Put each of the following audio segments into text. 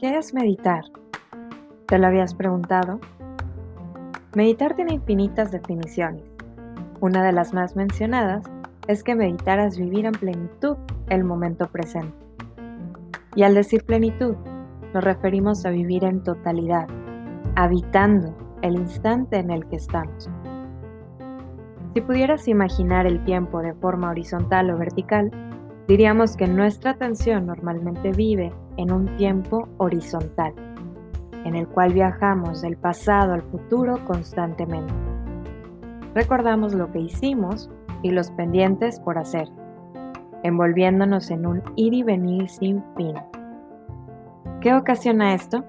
¿Qué es meditar? ¿Te lo habías preguntado? Meditar tiene infinitas definiciones. Una de las más mencionadas es que meditar es vivir en plenitud el momento presente. Y al decir plenitud, nos referimos a vivir en totalidad, habitando el instante en el que estamos. Si pudieras imaginar el tiempo de forma horizontal o vertical, diríamos que nuestra atención normalmente vive en un tiempo horizontal, en el cual viajamos del pasado al futuro constantemente. Recordamos lo que hicimos y los pendientes por hacer, envolviéndonos en un ir y venir sin fin. ¿Qué ocasiona esto?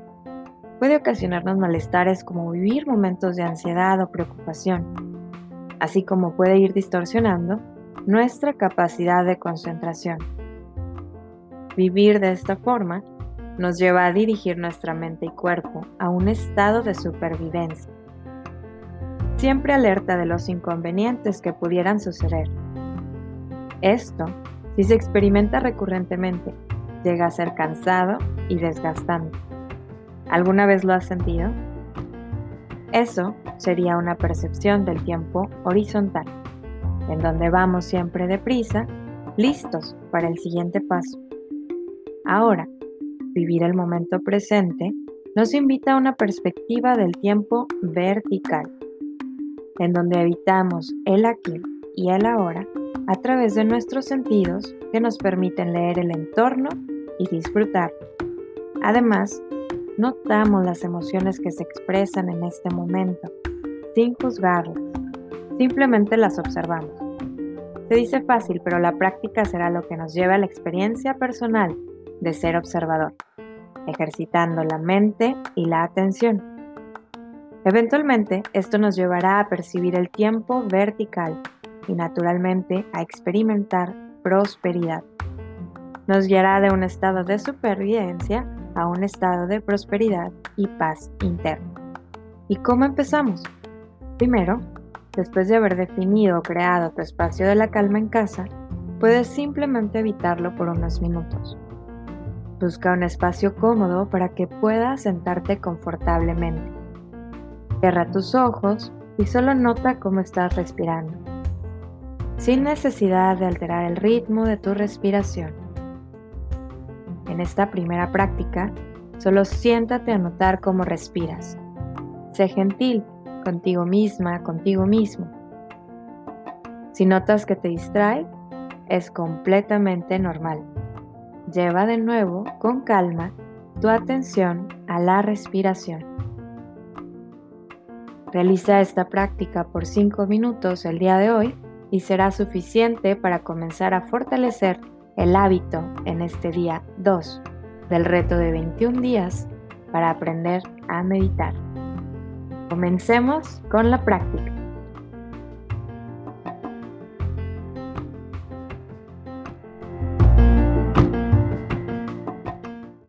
Puede ocasionarnos malestares como vivir momentos de ansiedad o preocupación, así como puede ir distorsionando nuestra capacidad de concentración. Vivir de esta forma nos lleva a dirigir nuestra mente y cuerpo a un estado de supervivencia, siempre alerta de los inconvenientes que pudieran suceder. Esto, si se experimenta recurrentemente, llega a ser cansado y desgastante. ¿Alguna vez lo has sentido? Eso sería una percepción del tiempo horizontal, en donde vamos siempre deprisa, listos para el siguiente paso. Ahora, vivir el momento presente nos invita a una perspectiva del tiempo vertical, en donde evitamos el aquí y el ahora a través de nuestros sentidos que nos permiten leer el entorno y disfrutar. Además, notamos las emociones que se expresan en este momento, sin juzgarlas, simplemente las observamos. Se dice fácil, pero la práctica será lo que nos lleve a la experiencia personal de ser observador, ejercitando la mente y la atención. Eventualmente, esto nos llevará a percibir el tiempo vertical y naturalmente a experimentar prosperidad. Nos guiará de un estado de supervivencia a un estado de prosperidad y paz interna. ¿Y cómo empezamos? Primero, después de haber definido o creado tu espacio de la calma en casa, puedes simplemente evitarlo por unos minutos. Busca un espacio cómodo para que puedas sentarte confortablemente. Cierra tus ojos y solo nota cómo estás respirando, sin necesidad de alterar el ritmo de tu respiración. En esta primera práctica, solo siéntate a notar cómo respiras. Sé gentil contigo misma, contigo mismo. Si notas que te distrae, es completamente normal. Lleva de nuevo con calma tu atención a la respiración. Realiza esta práctica por 5 minutos el día de hoy y será suficiente para comenzar a fortalecer el hábito en este día 2 del reto de 21 días para aprender a meditar. Comencemos con la práctica.